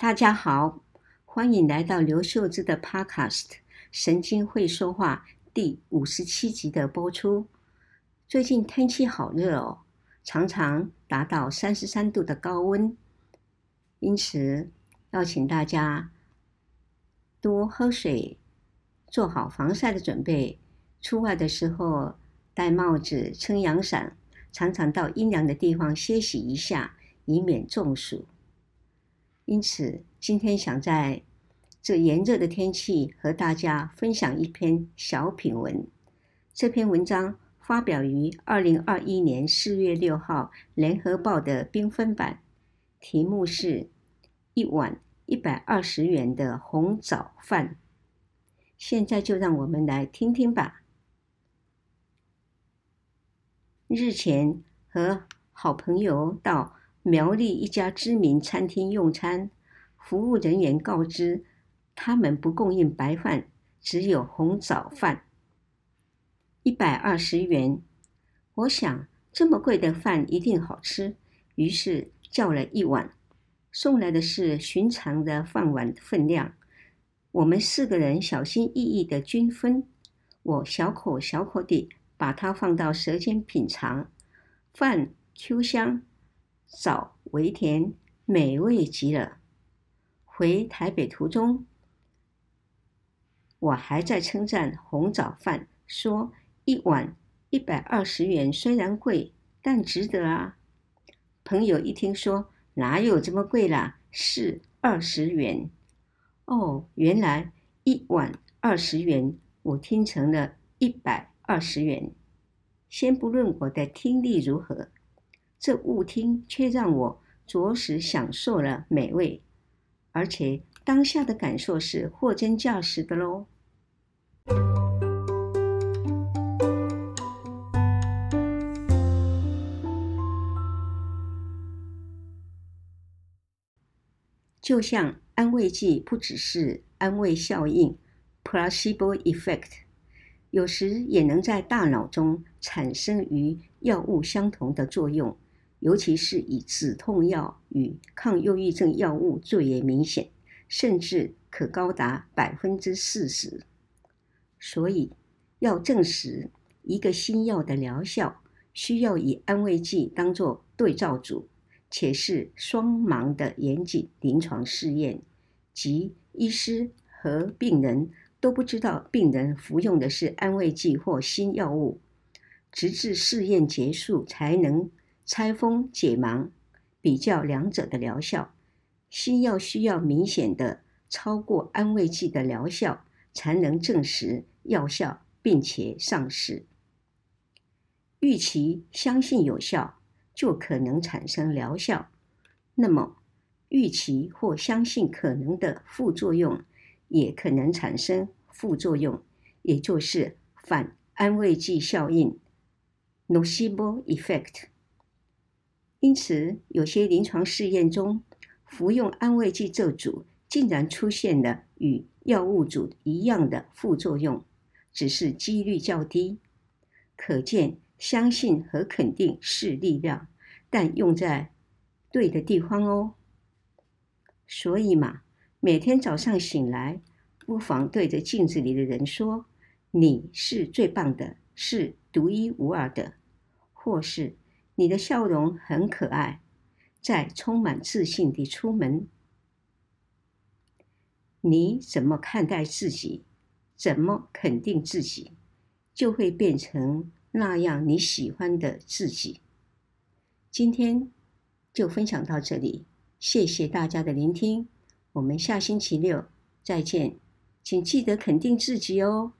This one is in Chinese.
大家好，欢迎来到刘秀芝的 Podcast《神经会说话》第五十七集的播出。最近天气好热哦，常常达到三十三度的高温，因此要请大家多喝水，做好防晒的准备。出外的时候戴帽子、撑阳伞，常常到阴凉的地方歇息一下，以免中暑。因此，今天想在这炎热的天气和大家分享一篇小品文。这篇文章发表于二零二一年四月六号《联合报》的缤纷版，题目是“一碗一百二十元的红枣饭”。现在就让我们来听听吧。日前和好朋友到苗栗一家知名餐厅用餐，服务人员告知他们不供应白饭，只有红枣饭，一百二十元。我想这么贵的饭一定好吃，于是叫了一碗。送来的是寻常的饭碗分量，我们四个人小心翼翼的均分，我小口小口地。把它放到舌尖品尝，饭 Q 香，枣微甜，美味极了。回台北途中，我还在称赞红枣饭，说一碗一百二十元，虽然贵，但值得啊。朋友一听说，哪有这么贵啦？是二十元。哦，原来一碗二十元，我听成了一百。二十元，先不论我的听力如何，这误听却让我着实享受了美味，而且当下的感受是货真价实的喽。就像安慰剂不只是安慰效应 （placebo effect）。有时也能在大脑中产生与药物相同的作用，尤其是以止痛药与抗忧郁症药物最为明显，甚至可高达百分之四十。所以，要证实一个新药的疗效，需要以安慰剂当作对照组，且是双盲的严谨临床试验，即医师和病人。都不知道病人服用的是安慰剂或新药物，直至试验结束才能拆封解盲，比较两者的疗效。新药需要明显的超过安慰剂的疗效，才能证实药效，并且上市。预期相信有效，就可能产生疗效。那么，预期或相信可能的副作用，也可能产生副作用，也就是反安慰剂效应 （nocebo effect）。因此，有些临床试验中，服用安慰剂这组竟然出现了与药物组一样的副作用，只是几率较低。可见，相信和肯定是力量，但用在对的地方哦。所以嘛。每天早上醒来，不妨对着镜子里的人说：“你是最棒的，是独一无二的。”或是“你的笑容很可爱”，在充满自信地出门。你怎么看待自己，怎么肯定自己，就会变成那样你喜欢的自己。今天就分享到这里，谢谢大家的聆听。我们下星期六再见，请记得肯定自己哦。